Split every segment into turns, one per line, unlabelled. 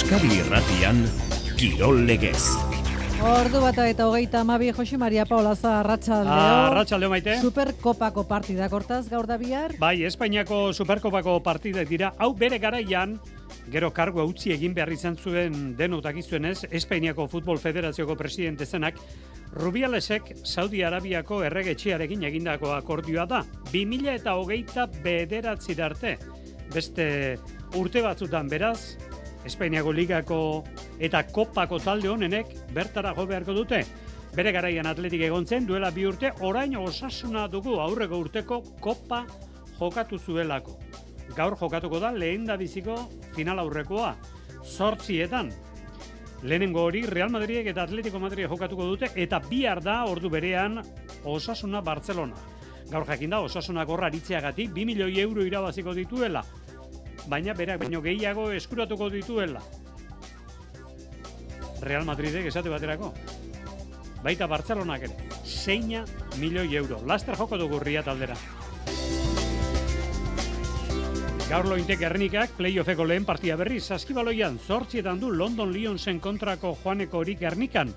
Euskadi Irratian Kirol Legez.
Ordu bata eta hogeita amabi Jose Maria Paulaza Arratxaldeo.
Arratxaldeo maite.
Superkopako partidak hortaz gaur da bihar.
Bai, Espainiako Superkopako partidak dira. Hau bere garaian, gero kargo utzi egin behar izan zuen denotak izuenez, Espainiako Futbol Federazioko presidente zenak, Rubialesek Saudi Arabiako erregetxiarekin egindako akordioa da. 2000 eta hogeita bederatzi arte. Beste urte batzutan beraz, Espainiako ligako eta kopako talde honenek bertara jo beharko dute. Bere garaian atletik egon zen, duela bi urte, orain osasuna dugu aurreko urteko kopa jokatu zuelako. Gaur jokatuko da lehen da biziko final aurrekoa, sortzietan. Lehenengo hori Real Madridek eta Atletico Madrid jokatuko dute, eta bihar da ordu berean osasuna Barcelona. Gaur jakin da, osasuna gorra aritzeagatik 2 milioi euro irabaziko dituela, baina berak baino gehiago eskuratuko dituela. Real Madridek esate baterako. Baita Bartzelonak ere. Seina milioi euro. Laster joko dugu ria taldera. Gaur lointek Gernikak playoffeko lehen partia berri saskibaloian zortzietan du London Lionsen kontrako joaneko hori Gernikan.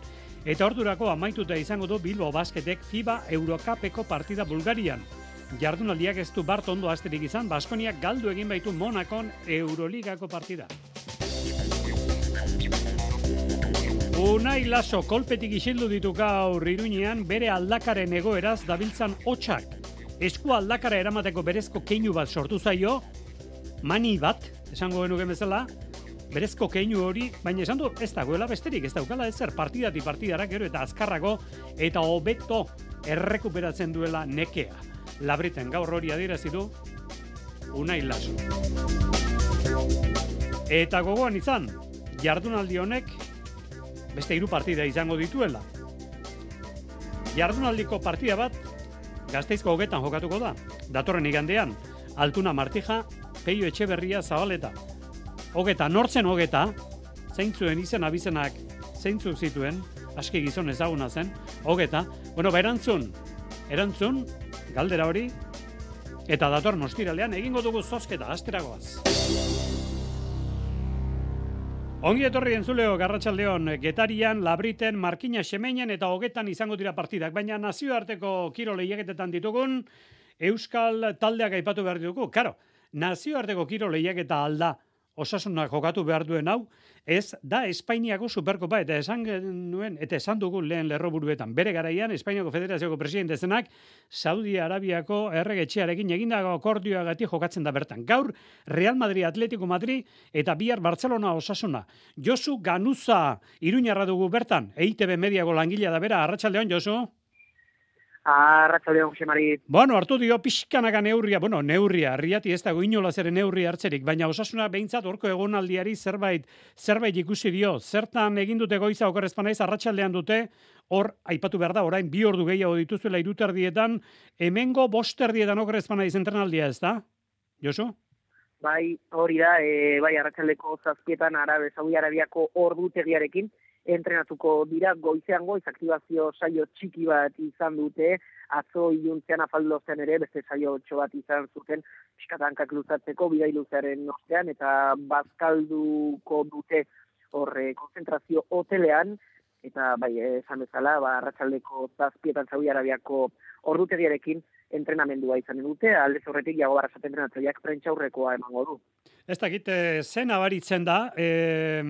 Eta ordurako amaituta izango du Bilbo Basketek FIBA Eurocupeko partida Bulgarian. Jardunaldiak ez du bart ondo asterik izan, Baskoniak galdu egin baitu Monakon Euroligako partida. Unai Laso kolpetik isildu ditu gaur iruñean bere aldakaren egoeraz dabiltzan hotxak. Esku aldakara eramateko berezko keinu bat sortu zaio, mani bat, esango genuke bezala, berezko keinu hori, baina esan du ez dagoela besterik, ez daukala ezer partidati partidara gero eta azkarrago eta hobeto errekuperatzen duela nekea. Labriten gaur hori adierazi du Unai Laso. Eta gogoan izan, jardunaldi honek beste hiru partida izango dituela. Jardunaldiko partida bat Gasteizko hogetan jokatuko da. Datorren igandean, Altuna Martija, Peio Etxeberria Zabaleta. Hogeta, nortzen hogeta, zeintzuen izen abizenak zeintzuk zituen, aski gizon ezaguna zen, hogeta. Bueno, ba erantzun, galdera hori, eta dator nostiralean egingo dugu zozketa, asteragoaz. Ongi etorri entzuleo Garratxaldeon, Getarian, Labriten, Markina Xemeinen eta hogetan izango dira partidak, baina nazioarteko kiro lehiaketetan ditugun, Euskal taldeak aipatu behar ditugu. Karo, nazioarteko kiro lehiaketa alda osasunak jokatu behar duen hau, ez da Espainiako superkopa, eta esan nuen, eta esan dugu lehen lerroburuetan. Bere garaian, Espainiako Federazioko presidente zenak, Saudi Arabiako erregetxearekin egindako akordioagatik jokatzen da bertan. Gaur, Real Madrid, Atletico Madrid, eta bihar Barcelona osasuna. Josu Ganuza, iruñarra dugu bertan, EITB mediago langilea da bera, arratsaldeon Josu?
Arratxaldeon, Jose Mari.
Bueno, hartu dio pixkanaka neurria, bueno, neurria, arriati ez dago inola ere neurri hartzerik, baina osasuna behintzat orko egonaldiari zerbait zerbait ikusi dio. Zertan egin dute goiza okorrezpanaiz arratsaldean dute, hor aipatu behar da, orain bi ordu gehiago dituzuela iruterdietan, hemengo bosterdietan okorrezpanaiz entrenaldia ez da? Josu?
Bai, hori da, e, bai, arratsaldeko zazpietan arabe, Saudi Arabiako ordutegiarekin, entrenatuko dira goizean goiz aktibazio saio txiki bat izan dute, atzo iluntzean afaldo ere, beste saio txo bat izan zuten, piskatankak luzatzeko, bidai luzearen ostean, eta bazkalduko dute horre konzentrazio hotelean, eta bai, esan bezala, ba, arratsaldeko zazpietan Saudi Arabiako ordutegiarekin entrenamendua izan dute, alde horretik jago barrasat entrenatzaileak prentxaurrekoa emango du.
Ez dakit, zen abaritzen da, e,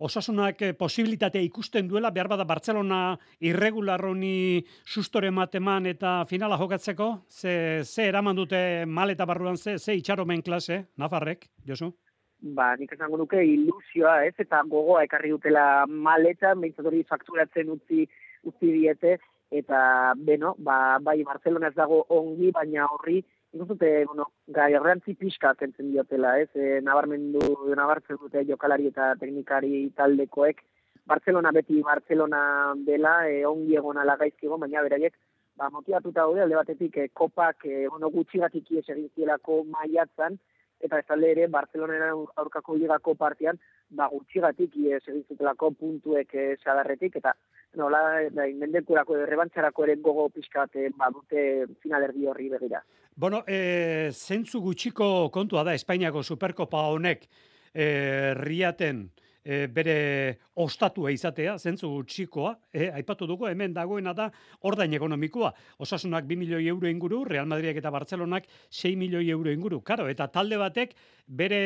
osasunak posibilitatea ikusten duela, behar bada Barcelona irregularroni sustore mateman eta finala jokatzeko, ze, ze eraman dute maleta barruan, ze, ze itxaromen klase, Nafarrek, Josu?
Ba, nik esango nuke ilusioa, ez, eta gogoa ekarri dutela maleta, behintzat hori fakturatzen utzi, utzi diete, eta beno, ba, bai Barcelona ez dago ongi, baina horri, ikustute, bueno, gai errantzi pixka kentzen diotela, ez, e, nabarmendu, nabartzen dute jokalari eta teknikari taldekoek, Barcelona beti Barcelona dela, e, ongi egon ala gaizkigo, baina beraiek, ba, motivatuta daude, alde batetik, e, kopak, e, bueno, gutxigatik ies egin zielako maiatzan, eta ez talde ere Barcelona aurkako ligako partian ba gutxigatik ies egin zutelako puntuek e, sadarretik. Eta nola da inmendekurako errebantxarako ere gogo pixkat e, badute finalerdi horri begira.
Bueno, e, zentzu gutxiko kontua da Espainiako Superkopa honek e, riaten e, bere ostatua izatea, zentzu txikoa, e, aipatu dugu, hemen dagoena da ordain ekonomikoa. Osasunak 2 milioi euro inguru, Real Madridak eta Bartzelonak 6 milioi euro inguru. Karo, eta talde batek bere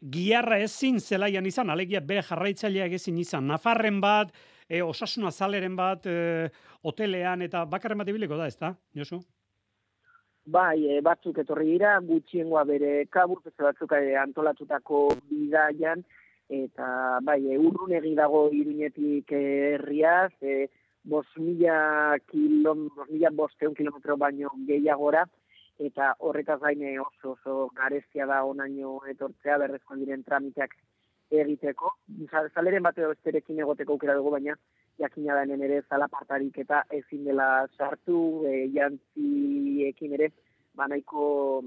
giarra ezin zelaian izan, alegia bere jarraitzaileak ezin izan. Nafarren bat, e, osasuna zaleren bat, e, hotelean eta bakarren bat ibiliko da, ez da, Josu?
Bai, e, batzuk etorri dira, gutxiengoa bere kabur, beste batzuk e, antolatutako bidaian, eta bai, e, urrun dago irunetik herriaz, e, bos mila, kilom, bos mila bosteun kilometro baino gehiagora, eta horretaz gain oso oso garezia da onaino etortzea berrezkoan diren tramiteak egiteko. Zaleren bat edo besterekin egoteko aukera dugu, baina jakina da hemen ere zalapartarik eta ezin dela sartu, e, jantziekin ere, banaiko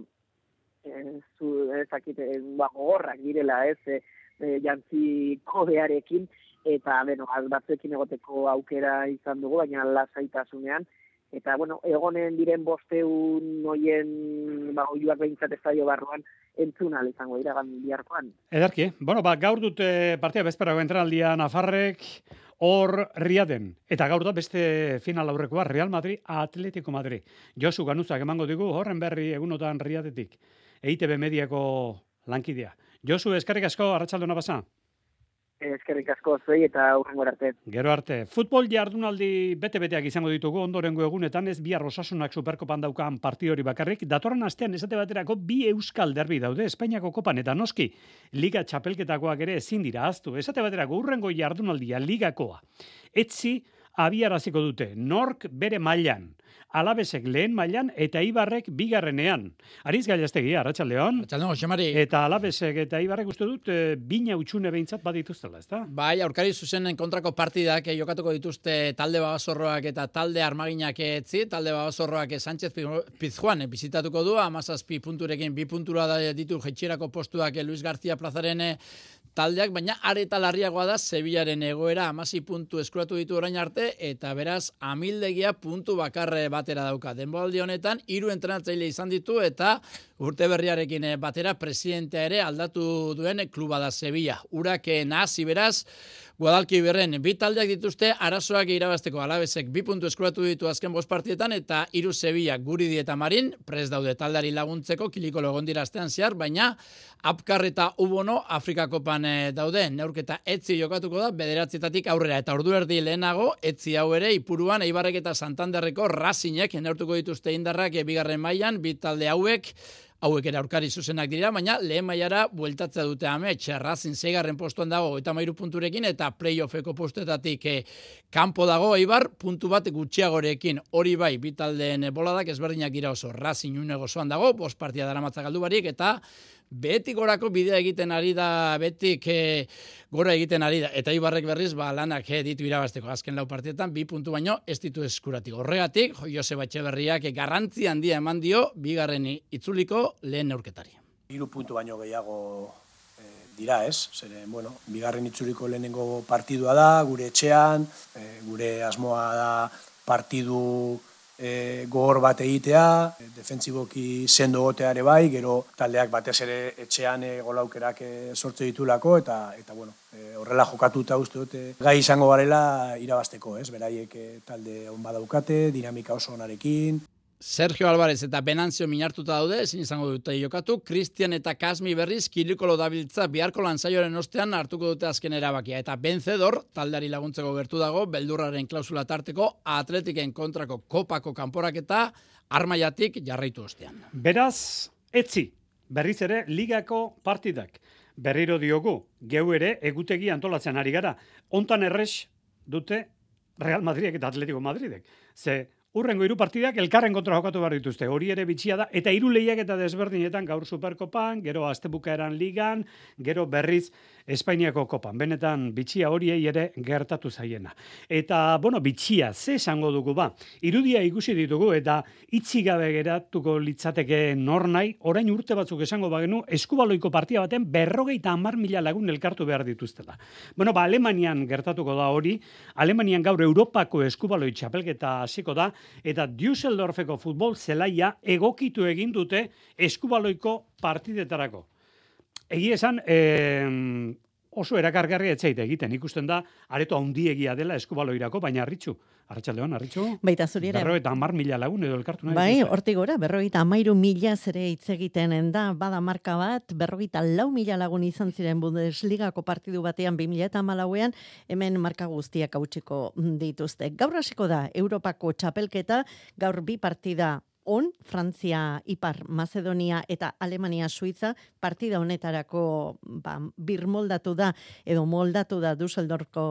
e, zu, ezakite, ba, gogorrak direla, ez, e, e, jantzi kodearekin, eta, beno, batzuekin egoteko aukera izan dugu, baina lasaitasunean, eta bueno, egonen diren bosteun noien ba oiuak behintzat estadio barruan entzun izango dira gan biharkoan.
Ederki, bueno, ba, gaur dute partia bezperago entraldia Nafarrek hor riaden. Eta gaur da beste final aurrekoa Real Madrid Atletico Madrid. Josu Ganuzak emango digu horren berri egunotan riadetik. EITB mediako lankidea. Josu, eskarrik asko, arratsaldona basa.
Eskerrik asko zuei eta aurrengo arte.
Gero arte. Futbol jardunaldi bete-beteak izango ditugu ondorengo egunetan ez bihar osasunak superkopan daukan parti hori bakarrik. Datorren astean esate baterako bi euskal derbi daude Espainiako kopan eta noski liga txapelketakoak ere ezin dira aztu. Esate baterako urrengo jardunaldia ligakoa. Etzi abiaraziko dute nork bere mailan alabesek lehen mailan eta ibarrek bigarrenean. Ariz. Arratxaldeon,
Xosemari.
Eta alabesek eta ibarrek uste dut, e, bina utxune behintzat badituztela, ezta?
Bai, aurkari zuzenen kontrako partidak eh, jokatuko dituzte talde babazorroak eta talde armaginak etzi, talde babazorroak Sánchez Pizjuan eh, bizitatuko du, amazazpi punturekin bi puntura ditu jetxirako postuak Luis García Plazaren taldeak, baina areta larriagoa da Sevillaren egoera amasi puntu eskuratu ditu orain arte, eta beraz amildegia puntu bakarre batera dauka. Denboaldi honetan, hiru entrenatzaile izan ditu, eta urte berriarekin batera presidentea ere aldatu duen kluba da Sevilla. Urak nazi beraz, Guadalki berren, bi taldeak dituzte arazoak irabazteko alabezek bi puntu eskuratu ditu azken bost partietan eta hiru Sevilla guri dieta marin, pres daude taldari laguntzeko, kiliko logon diraztean zehar, baina apkar eta ubono Afrikako pan eh, daude, neurketa etzi jokatuko da, bederatzietatik aurrera eta ordu erdi lehenago, etzi hau ere, ipuruan, eibarrek eta santanderreko razinek, neurtuko dituzte indarrak, bigarren mailan, bi talde hauek, hauek ere aurkari zuzenak dira, baina lehen mailara bueltatzea dute ame, txerrazin zeigarren postuan dago, eta mairu punturekin, eta playoffeko postuetatik eh, kanpo dago, eibar, puntu bat gutxiagorekin, hori bai, bitaldeen boladak ezberdinak dira oso, razin unego dago, bost partia dara matzagaldu barik, eta betik gorako bidea egiten ari da, betik e, gora egiten ari da. Eta Ibarrek berriz, ba, lanak e, ditu irabazteko azken lau partietan, bi puntu baino ez ditu eskuratik. Horregatik, Joseba Etxeberriak garrantzi handia eman dio, bigarren itzuliko lehen neurketari.
Hiru puntu baino gehiago e, dira ez, zere, bueno, bigarren itzuliko lehenengo partidua da, gure etxean, e, gure asmoa da partidu e, gogor bat egitea, defentsiboki sendo goteare bai, gero taldeak batez ere etxean e, golaukerak e, sortze ditulako, eta, eta bueno, e, horrela jokatuta uste dute gai izango garela irabasteko, ez? Beraiek e, talde on badaukate, dinamika oso onarekin,
Sergio Alvarez eta Benanzio minartuta daude, ezin izango dute jokatu, Cristian eta Kasmi berriz kilikolo dabiltza biharko lanzaioaren ostean hartuko dute azken erabakia. Eta Benzedor, taldari laguntzeko gertu dago, beldurraren klausula tarteko, atletiken kontrako kopako kanporak eta armaiatik jarraitu ostean.
Beraz, etzi, berriz ere, ligako partidak. Berriro diogu, geu ere, egutegi antolatzen ari gara. Ontan errex dute Real Madridek eta Atletico Madridek. Ze, Urrengo hiru partidak elkarren kontra jokatu behar dituzte. Hori ere bitxia da eta hiru lehiak eta desberdinetan gaur Superkopan, gero Astebukaeran ligan, gero berriz Espainiako kopan. Benetan bitxia horiei ere gertatu zaiena. Eta bueno, bitxia ze esango dugu ba. Irudia ikusi ditugu eta itzi gabe geratuko litzateke nor nahi, orain urte batzuk esango bagenu eskubaloiko partia baten berrogeita hamar mila lagun elkartu behar dituztela. Bueno, ba, Alemanian gertatuko da hori. Alemanian gaur Europako eskubaloi txapelketa hasiko da eta Düsseldorfeko futbol zelaia egokitu egin dute eskubaloiko partidetarako. Egi esan, e, oso erakargarria etzeite egiten. Ikusten da, areto handiegia dela eskubaloirako, baina arritxu. Arratxaldeon, arritxu?
Baita zuri ere.
Berrogeita amar mila lagun edo elkartu nahi.
Bai, hortik gora, berrogeita amairu mila zere hitz egiten da, bada marka bat, berrogeita lau mila lagun izan ziren Bundesligako partidu batean 2000 eta malauean, hemen marka guztiak hautsiko dituzte. Gaur hasiko da, Europako txapelketa, gaur bi partida on, Frantzia, Ipar, Macedonia eta Alemania, Suiza, partida honetarako ba, birmoldatu da, edo moldatu da Dusseldorfko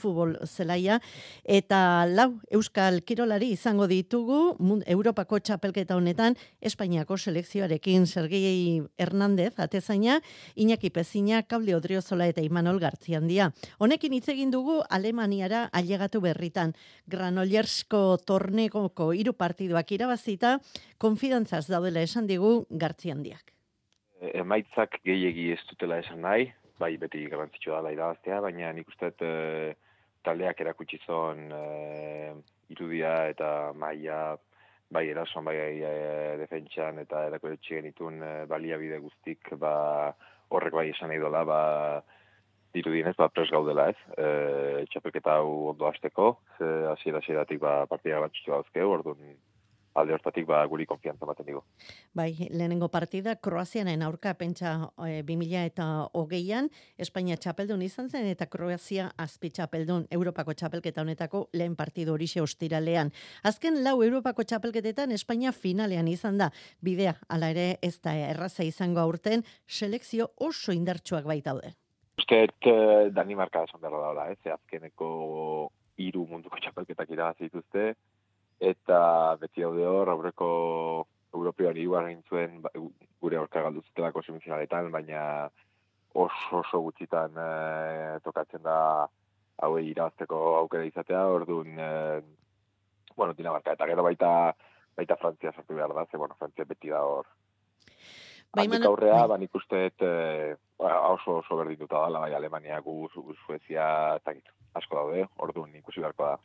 futbol zelaia, eta lau Euskal Kirolari izango ditugu Europako txapelketa honetan Espainiako selekzioarekin Sergei Hernandez, atezaina, Iñaki Pezina, Kauli Odriozola eta Imanol Gartziandia. Honekin hitz egin dugu Alemaniara ailegatu berritan. Granollersko tornegoko hiru partiduak irabazita, konfidantzaz daudela esan digu Gartziandiak.
emaitzak gehiegi ez dutela esan nahi, bai beti garrantzitsua dela irabaztea, baina nik uste e, taldeak erakutsi zon e, irudia eta maila bai erasoan bai e, defentsan eta erakutsi genitun e, baliabide guztik ba horrek bai esan nahi dola ba dirudienez ba pres gaudela ez e, txapelketa hau ondo hasteko ze hasiera hasieratik ba partida garrantzitsua dauzkeu orduan alde hortatik ba guri konfiantza ematen digu
Bai, lehenengo partida Kroazianen aurka pentsa e, 2000 eta hogeian, Espainia txapeldun izan zen eta Kroazia azpi txapeldun Europako txapelketa honetako lehen partidu horixe ostiralean. Azken lau Europako txapelketetan Espainia finalean izan da. Bidea, hala ere ez da erraza izango aurten, selekzio oso indartsuak baitaude.
Uste dut eh, Danimarka esan behar daula, ez? Ze azkeneko hiru munduko txapelketak irabazi dituzte, eta beti daude hor, aurreko European hirugarren zuen ba, gure aurka galdu zutelako semifinaletan, baina oso oso gutxitan eh, tokatzen da hauei irabazteko aukera izatea, orduan, eh, bueno, Dinamarka, eta gero baita baita Frantzia sartu behar da, ze, bueno, Frantzia beti da hor
Bai,
Handik aurrea,
bai.
ba, nik uste eh, oso oso berdinduta dela, bai Alemania, gu, Su- Suezia, eta asko daude, orduan ikusi beharko da.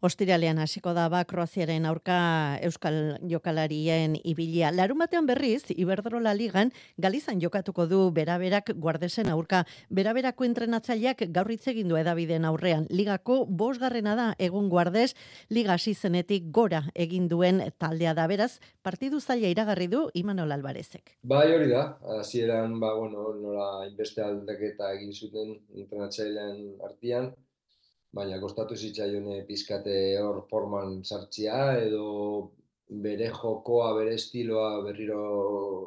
Ostiralean hasiko da ba Kroaziaren aurka Euskal jokalarien ibilia. Larun batean berriz, Iberdrola Ligan, Galizan jokatuko du beraberak guardesen aurka. Beraberako entrenatzaileak gaur hitz egin du edabideen aurrean. Ligako bosgarrena da egun guardes, liga hasi zenetik gora egin duen taldea da beraz, partidu zaila iragarri du Imanol Alvarezek.
Bai, hori da. Hasieran, ba, bueno, nola inbeste aldaketa egin zuten entrenatzailean artean, baina kostatu zitzaione pizkate hor forman sartzea edo bere jokoa, bere estiloa berriro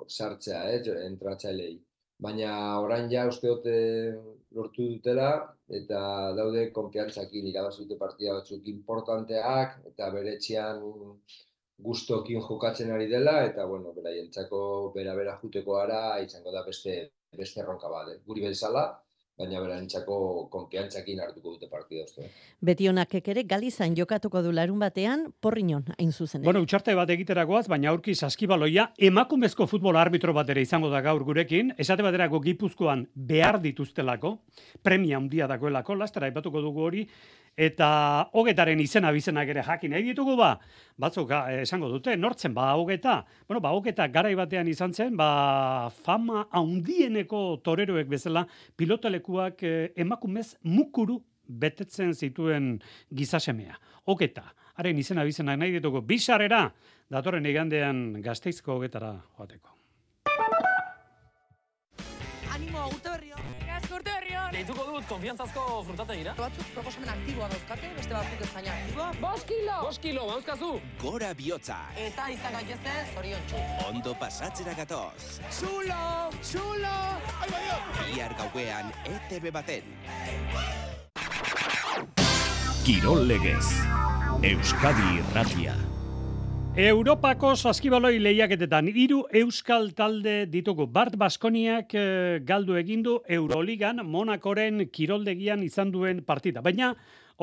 sartzea, eh, entrenatzailei. Baina orain ja uste dute lortu dutela eta daude konfiantzakin irabazi dute partida batzuk importanteak eta bere etxean gustokin jokatzen ari dela eta bueno, beraientzako bera-bera juteko ara izango da beste beste erronka bat, eh? guri bezala, baina beraientzako konfiantzakin hartuko dute partida uste.
Beti honakek ere Galizan jokatuko du larun batean porrinon hain zuzen.
Bueno, utxarte bat egiteragoaz, baina aurki saskibaloia emakumezko futbol arbitro bat ere izango da gaur gurekin, esate baterako gipuzkoan behar dituztelako, premia handia dagoelako, lastera aipatuko dugu hori, eta hogetaren izena bizenak ere jakin nahi ditugu ba, batzuk esango dute, nortzen ba hogeta, bueno, ba hogeta garai batean izan zen, ba fama handieneko toreroek bezala pilotalekuak eh, emakumez mukuru betetzen zituen gizasemea. Hogeta, haren izena bizenak nahi ditugu, bisarera, datorren igandean gazteizko hogetara joateko.
Deituko dut konfiantzazko frutategira.
Batzuk proposamen aktiboa dauzkate, beste batzuk ez baina aktiboa.
Bost kilo.
Bost kilo, mauzkazu.
Gora bihotza.
Eta izan gaitezte, zorion txu.
Ondo pasatzera gatoz.
Zulo! Zulo!
Bihar gauean ETV baten. Kirol legez. Euskadi irratia.
Europako saskibaloi lehiaketetan hiru euskal talde ditugu. Bart Baskoniak eh, galdu egindu Euroligan Monakoren kiroldegian izan duen partida. Baina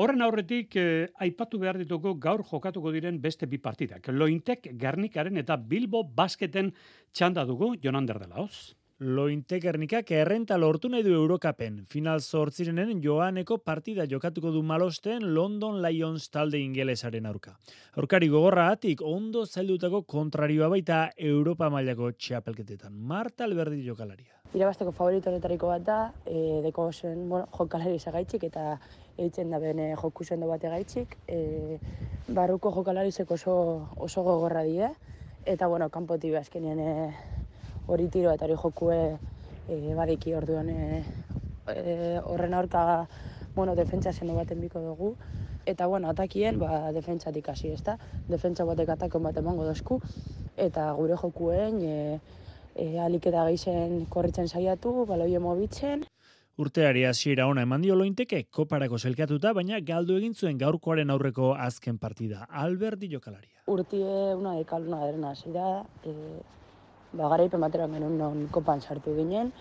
horren aurretik eh, aipatu behar ditugu gaur jokatuko diren beste bi partidak. Lointek Gernikaren eta Bilbo Basketen txanda dugu Jonander de Laoz.
Lointekernikak errenta lortu nahi du Eurokapen. Final zortzirenen joaneko partida jokatuko du malosten London Lions talde ingelesaren aurka. Aurkari gogorra atik ondo zaildutako kontrarioa baita Europa mailako txapelketetan. Marta Alberdi jokalaria.
Irabazteko favorito honetariko bat da, e, deko zen, bueno, jokalari zagaitxik eta eitzen da bene joku zendo bate gaitxik. E, barruko jokalarizek oso, oso gogorra die, eta bueno, kanpoti azkenean e, hori tiro eta hori jokue e, badiki orduan e, e, horren aurka bueno, defentsa zeno baten biko dugu. Eta, bueno, atakien, ba, defentsatik hasi, ezta? Defentsa batek atakon bat emango dozku. Eta gure jokuen, e, e, aliketa geizen korritzen saiatu, baloio mobitzen.
Urteari hasiera ona eman dio lointeke koparako zelkatuta, baina galdu egin zuen gaurkoaren aurreko azken partida. Alberti jokalaria.
Urtie una de cal, una de hasi da, e, ba, garaipen batera genuen non kopan sartu ginen,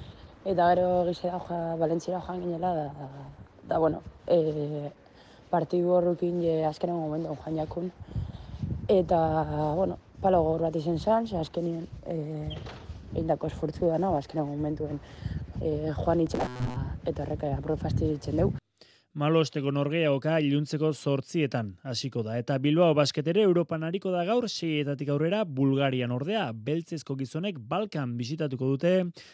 eta gero gizera joa, Valentziera joan ginela, da, da bueno, e, partidu horrekin je azkenen momentu joan jakun. Eta, bueno, palo gaur bat izen zan, ze azkenien e, eindako esfortzu da, no? azkenen momentuen e, joan itxera eta horreka aprofastizitzen dugu.
Malosteko norgeaoka iluntzeko zortzietan hasiko da. Eta Bilbao basketere Europan hariko da gaur, seietatik aurrera Bulgarian ordea, beltzezko gizonek Balkan bisitatuko dute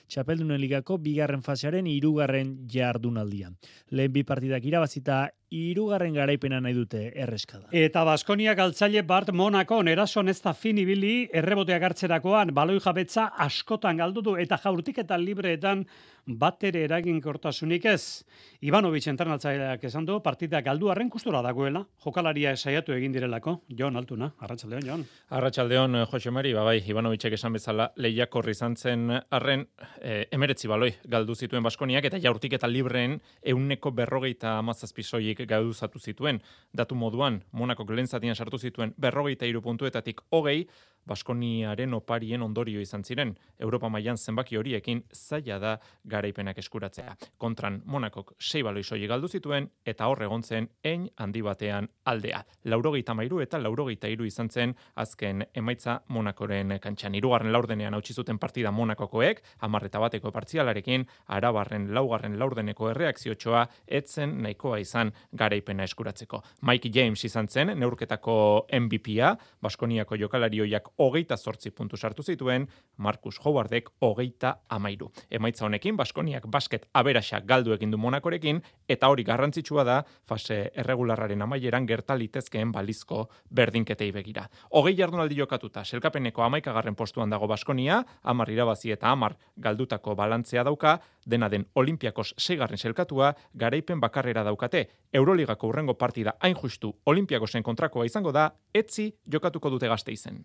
Txapeldunen ligako bigarren fasearen irugarren jardunaldian. Lehen bi partidak irabazita irugarren garaipena nahi dute erreskada.
Eta Baskonia galtzaile Bart Monaco erason ez da fin ibili erreboteak hartzerakoan baloi jabetza askotan galdu du eta jaurtik eta libreetan batere eraginkortasunik ez. Ivanovic entrenatzaileak esan du partida galdu arren kustura dagoela, jokalaria saiatu egin direlako. Jon Altuna, Arratsaldeon Jon.
Arratsaldeon Jose Mari, ba bai, Ivanovicek esan bezala lehiakorri izan zen arren e, emeretzi baloi galdu zituen Baskoniak eta jaurtik eta libreen euneko berrogeita amazazpi soilik gauduzatu zituen. Datu moduan, Monako lehen zatian sartu zituen berrogeita iru puntuetatik hogei, Baskoniaren oparien ondorio izan ziren. Europa mailan zenbaki horiekin zaila da garaipenak eskuratzea. Kontran Monakok sei baloi soilik galdu zituen eta hor egon zen ein handi batean aldea. Laurogeita mairu eta laurogeita iru izan zen azken emaitza Monakoren kantxan. Irugarren laurdenean hautsi zuten partida Monakokoek, amarreta bateko partzialarekin, arabarren laugarren laurdeneko erreakziotxoa etzen nahikoa izan garaipena eskuratzeko. Mike James izan zen, neurketako MVP-a, Baskoniako jokalarioiak hogeita sortzi puntu sartu zituen, Marcus Howardek hogeita amairu. Emaitza honekin, Baskoniak basket aberaxa galdu egin du Monakorekin, eta hori garrantzitsua da, fase erregularraren amaieran gertalitezkeen balizko berdinketei begira. Hogei jardunaldi jokatuta, selkapeneko amaikagarren postuan dago Baskonia, amar irabazi eta amar galdutako balantzea dauka, dena den Olimpiakos seigarren selkatua, garaipen bakarrera daukate, Euroligako urrengo partida hain justu Olimpiakosen kontrakoa izango da, etzi jokatuko dute gazte izen.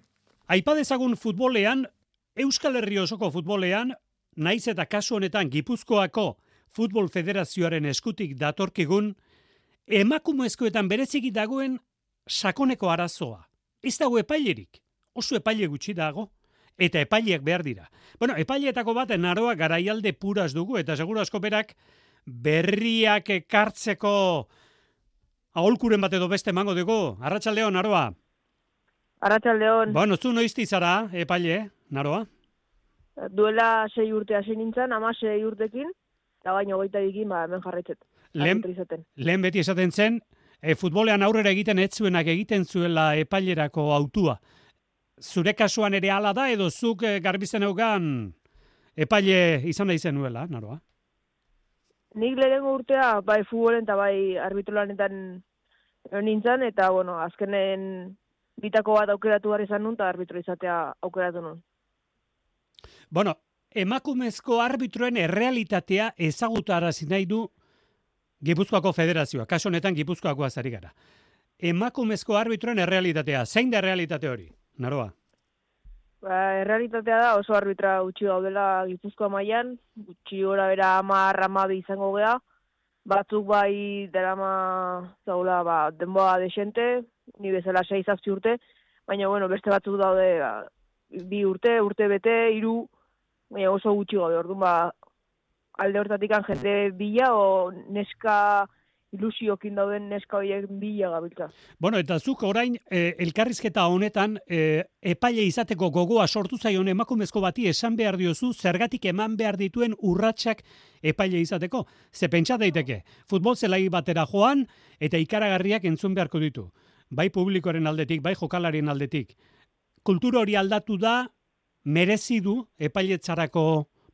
Aipadezagun futbolean, Euskal Herri osoko futbolean, naiz eta kasu honetan Gipuzkoako Futbol Federazioaren eskutik datorkigun, emakumezkoetan bereziki dagoen sakoneko arazoa. Ez dago epailerik, oso epaile gutxi dago, eta epaileak behar dira. Bueno, epaileetako bat naroa garaialde puraz dugu, eta seguro asko berak berriak ekartzeko aholkuren bat edo beste emango dugu. Arratxaldeon, naroa.
Arratxaldeon.
Bueno, zu noizti zara, epaile, naroa?
Duela sei urte hasi nintzen, ama sei urtekin, eta baino goita dikin, ba, hemen jarraitzet.
Lehen, lehen beti esaten zen, e, futbolean aurrera egiten ez zuenak egiten zuela epailerako autua. Zure kasuan ere hala da, edo zuk e, garbizen eugan epaile izan da izen nuela, naroa?
Nik lehenengo urtea, bai futbolen eta bai arbitrolanetan nintzen, eta, bueno, azkenen bitako bat aukeratu behar izan nun, eta arbitro izatea aukeratu nun.
Bueno, emakumezko arbitroen errealitatea ezagutarazi nahi du Gipuzkoako Federazioa, kaso honetan Gipuzkoako azari gara. Emakumezko arbitroen errealitatea, zein da errealitate hori, naroa?
Ba, errealitatea da oso arbitra utxi gaudela Gipuzkoa mailan, utxi gora bera amar amabi izango gea, batzuk bai derama zaula ba, denboa desente, ni bezala sei zazpi urte, baina bueno, beste batzuk daude ba, bi urte, urte bete, hiru baina oso gutxi gaude, orduan ba, alde hortatik jende bila, o neska ilusiokin dauden neska horiek bila gabiltza.
Bueno, eta zuk orain e, elkarrizketa honetan e, epaile izateko gogoa sortu zaion emakumezko bati esan behar diozu zergatik eman behar dituen urratsak epaile izateko. Ze pentsa daiteke, futbol zelai batera joan eta ikaragarriak entzun beharko ditu. Bai publikoaren aldetik, bai jokalarien aldetik. Kultura hori aldatu da, merezi du epailetzarako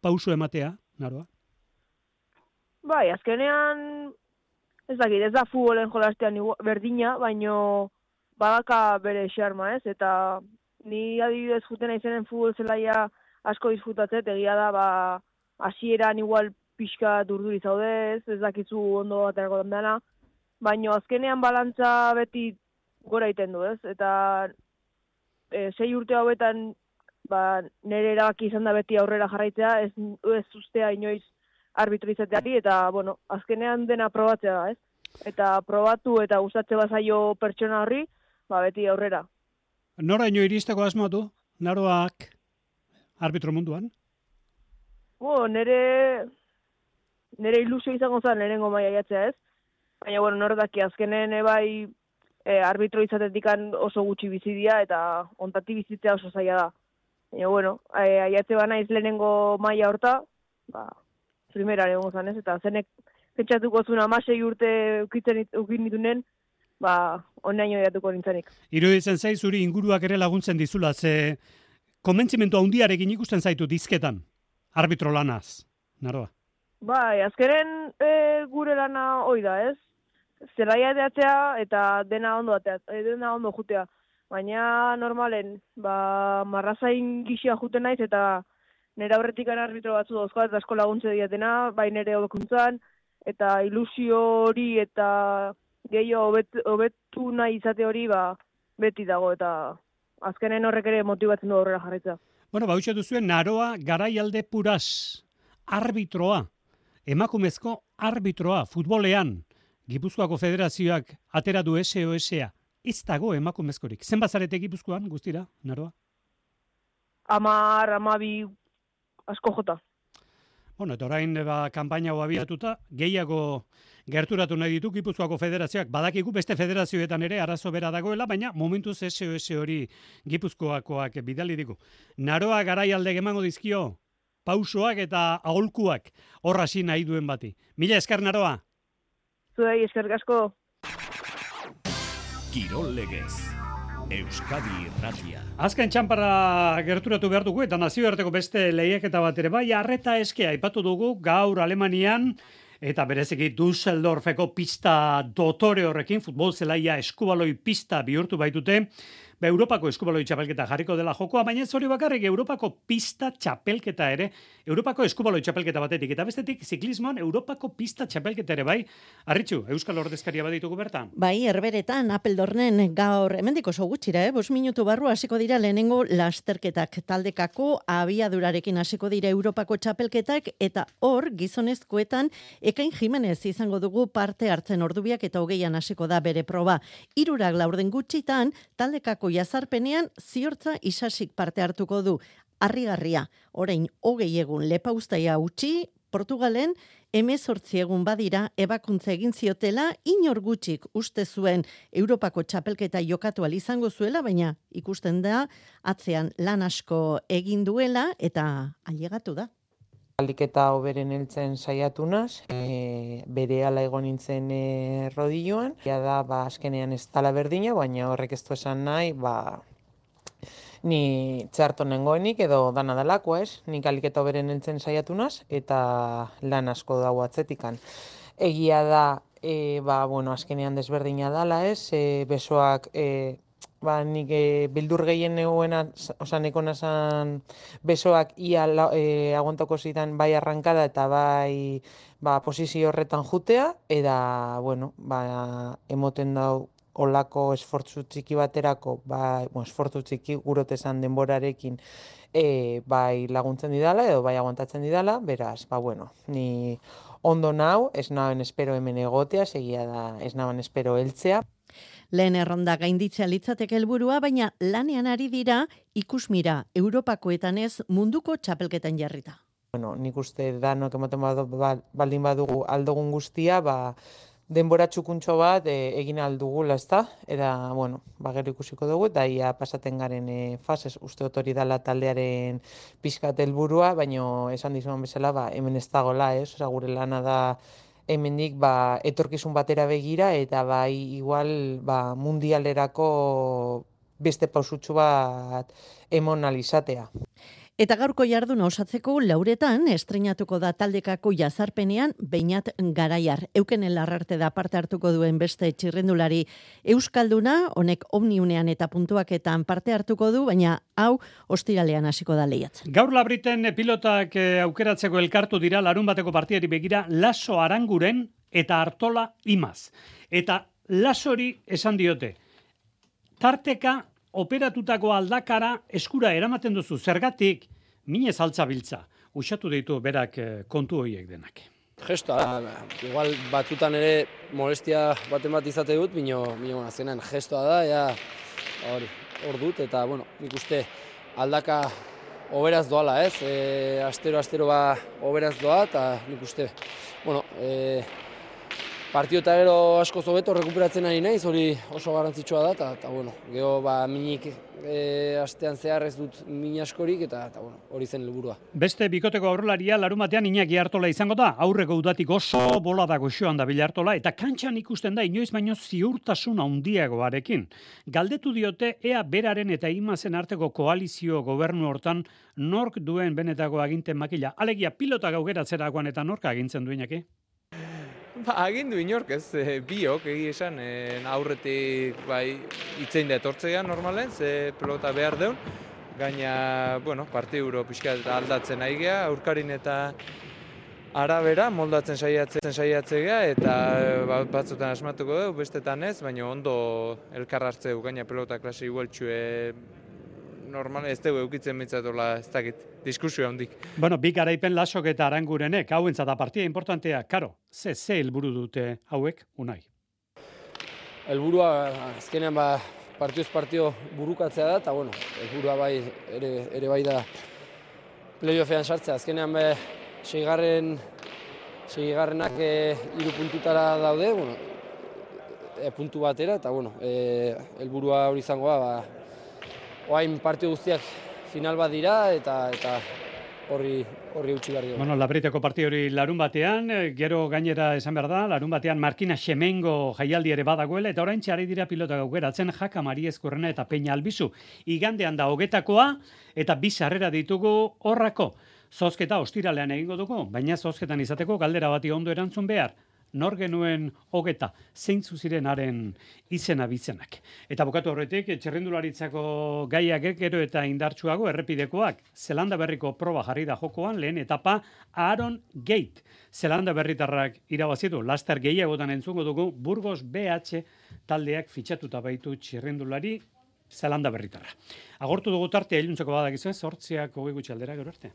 pausu ematea, naroa?
Bai, azkenean, ez dakit, ez da futbolen jolastean berdina, baino badaka bere xarma, ez? Eta ni adibidez juten izenen futbol zelaia asko disfrutatzet, egia da, ba, hasieran igual pixka durduri zaude, ez? Ez dakizu ondo den dena, baino azkenean balantza beti gora egiten du, ez? Eta e, sei urte hauetan ba, nire erabaki izan da beti aurrera jarraitzea, ez, ez ustea inoiz arbitro izateari, eta, bueno, azkenean dena probatzea da, ez? Eta probatu eta gustatze bazaio pertsona horri, ba, beti aurrera.
Noraino iristeko asmotu, naroak arbitro munduan?
Bo, nire, nire ilusio izango zen lehenengo maia jatzea, ez? Baina, bueno, nor daki azkenen ebai e, arbitro izatetikan oso gutxi bizidia eta ontati bizitzea oso zaila da. Baina, bueno, e, aiatze bana iz lehenengo maila horta, ba, primera egongo zan, ez? Eta zenek pentsatuko zuen amasei urte ukitzen it- ukin ditunen, ba, onaino jatuko nintzenik.
Iruditzen zaiz zuri inguruak ere laguntzen dizula, ze konbentzimentu handiarekin ikusten zaitu dizketan, arbitro lanaz, naroa.
Bai, azkenen e, gure lana hoi da, ez? Zelaia edatzea eta dena ondo atea, e, dena ondo jutea. Baina normalen, ba, marrazain gixia juten naiz eta nire aurretik arbitro batzu dauzko eta asko laguntze diatena, bai nire hobekuntzan, eta ilusio hori eta gehiago hobet, hobetu nahi izate hori, ba, beti dago eta azkenen horrek ere motibatzen du aurrera jarritza.
Bueno, bauxe duzuen naroa garaialde puras, arbitroa, emakumezko arbitroa, futbolean, Gipuzkoako federazioak atera du SOS-a, ez dago emakumezkorik. Zenbat zarete Gipuzkoan, guztira, naroa?
Amar, amabi, asko jota.
Bueno, eta orain ba, kanpaina abiatuta, gehiago gerturatu nahi ditu Gipuzkoako federazioak. Badakigu beste federazioetan ere arazo bera dagoela, baina momentuz SOS hori Gipuzkoakoak bidali digu. Naroa garaialde emango dizkio, pausoak eta aholkuak horra hasi nahi duen bati. Mila esker naroa.
Zuei, eskerrik asko.
Kirol legez. Euskadi irratia.
Azken txanpara gerturatu behar dugu eta nazioarteko beste lehiaketa bat ere bai, arreta eskea aipatu dugu gaur Alemanian eta bereziki Düsseldorfeko pista dotore horrekin futbol zelaia eskubaloi pista bihurtu baitute. Ba, Europako eskubaloi txapelketa jarriko dela jokoa, baina ez hori bakarrik Europako pista txapelketa ere, Europako eskubaloi txapelketa batetik, eta bestetik ziklismoan Europako pista txapelketa ere bai. Arritxu, Euskal Ordezkaria baditugu bertan.
Bai, herberetan, Apeldornen gaur, hemendik oso gutxira, eh? bos minutu barru hasiko dira lehenengo lasterketak taldekako abiadurarekin hasiko dira Europako txapelketak eta hor gizonezkoetan Ekain Jimenez izango dugu parte hartzen ordubiak eta hogeian hasiko da bere proba. Irurak laurden gutxitan taldekako jazarpenean ziortza isasik parte hartuko du. Arrigarria, orain hogei egun lepauztaia utzi, Portugalen emezortzi egun badira ebakuntza egin ziotela inor gutxik uste zuen Europako txapelketa jokatu izango zuela, baina ikusten da atzean lan asko egin duela eta ailegatu da.
Aldiketa hoberen heltzen saiatu naz, e, bere ala egon nintzen e, rodilloan. Ja da, ba, azkenean ez tala berdina, baina horrek ez du esan nahi, ba, ni txarto nengoenik edo dana dalako, ez? Nik aliketa hoberen heltzen saiatu naz, eta lan asko dago atzetikan. Egia da, e, ba, bueno, azkenean desberdina dala, ez? E, besoak, e, ba, nik e, bildur gehien negoena, oza, neko nazan besoak ia la, e, aguantako zidan bai arrankada eta bai ba, posizio horretan jutea, eta, bueno, ba, emoten dau olako esfortzu txiki baterako, bai, bueno, esfortzu txiki gurotezan denborarekin, e, bai laguntzen didala edo bai aguantatzen didala, beraz, ba, bueno, ni ondo nau, ez nauen espero hemen egotea, segia da ez nauen espero heltzea.
Lehen erronda gainditzea litzateke helburua, baina lanean ari dira ikusmira Europakoetan ez munduko txapelketan jarrita.
Bueno, nik uste danok ematen ba- baldin badugu aldogun guztia, ba, denbora txukuntxo bat e, egin aldugula, ezta? Eta, bueno, ba, gero ikusiko dugu, eta ia pasaten garen e, fasez, uste dut hori dala taldearen pixkat helburua, baino esan dizuan bezala, ba, hemen ez dagoela, ez? Osa, gure lana da hemendik ba, etorkizun batera begira, eta bai igual ba, mundialerako beste pausutxu bat emon alizatea.
Eta gaurko jarduna osatzeko lauretan estrenatuko da taldekako jazarpenean beinat garaiar. Euken larrarte da parte hartuko duen beste txirrendulari Euskalduna, honek omniunean eta puntuaketan parte hartuko du, baina hau ostiralean hasiko da lehiatzen.
Gaur labriten pilotak eh, aukeratzeko elkartu dira larun bateko partiari begira laso aranguren eta hartola imaz. Eta lasori esan diote, tarteka operatutako aldakara eskura eramaten duzu zergatik mine saltza biltza. Usatu ditu berak eh, kontu horiek denak.
Gestoa, igual batzutan ere molestia baten bat izate dut, bino, bino azkenean gestoa da, ja, hori, hor dut, eta, bueno, nik uste aldaka oberaz doala, ez? E, astero, astero ba oberaz doa, eta nik uste, bueno, e, Partio eta gero asko zobeto rekuperatzen ari naiz, hori oso garrantzitsua da, eta, bueno, geho ba, minik e, astean zehar ez dut min askorik, eta, eta bueno, hori zen helburua.
Beste bikoteko aurrelaria larumatean inaki hartola izango da, aurreko udatik oso bola dago xoan da bilartola, eta kantxan ikusten da inoiz baino ziurtasun handiagoarekin. Galdetu diote, ea beraren eta imazen arteko koalizio gobernu hortan nork duen benetako aginten makila. Alegia, pilota gaugeratzerakoan eta nork agintzen duenak,
Ba, agindu inork ez, e, biok egi esan, e, aurretik bai, itzein da etortzean normalen, ze pelota behar deun, gaina, bueno, parti euro pixka aldatzen ari geha, aurkarin eta arabera, moldatzen saiatzen saiatzea eta ba, batzutan asmatuko dugu, bestetan ez, baina ondo elkar hartzeu, gaina pelota klase igualtxue normal ez dugu eukitzen mitzatola ez dakit, diskusio handik.
Bueno, bi garaipen lasok eta arangurenek, hau entzata partia importantea, karo, ze, ze helburu dute hauek, unai?
Helburua, azkenean ba, partioz partio burukatzea da, eta bueno, helburua bai, ere, ere bai da playoffean sartzea, azkenean be, seigarren, seigarrenak e, iru puntutara daude, bueno, e, puntu batera, eta bueno, e, helburua hori izango da, ba, oain partio guztiak final bat dira eta eta horri horri utzi behar dugu.
Bueno, labriteko partio hori larun batean, eh, gero gainera esan behar da, larun batean Markina Xemengo jaialdi ere badagoela, eta orain txari dira pilota gaugeratzen jaka Mari Eskurrena eta Peña Albizu. Igandean da hogetakoa, eta bizarrera ditugu horrako. Zozketa ostiralean egingo dugu, baina zozketan izateko galdera bati ondo erantzun behar nor genuen hogeta, zeintzu zirenaren izena bizenak. Eta bukatu horretik, txerrendularitzako gaiak gero eta indartsuago errepidekoak, Zelanda berriko proba jarri da jokoan, lehen etapa Aaron Gate. Zelanda berritarrak irabazitu, laster gehiagotan entzungo dugu, Burgos BH taldeak fitxatuta baitu txerrendulari Zelanda berritarra. Agortu dugu tartea iluntzeko badak izan, sortziak hogei gutxaldera gero arte.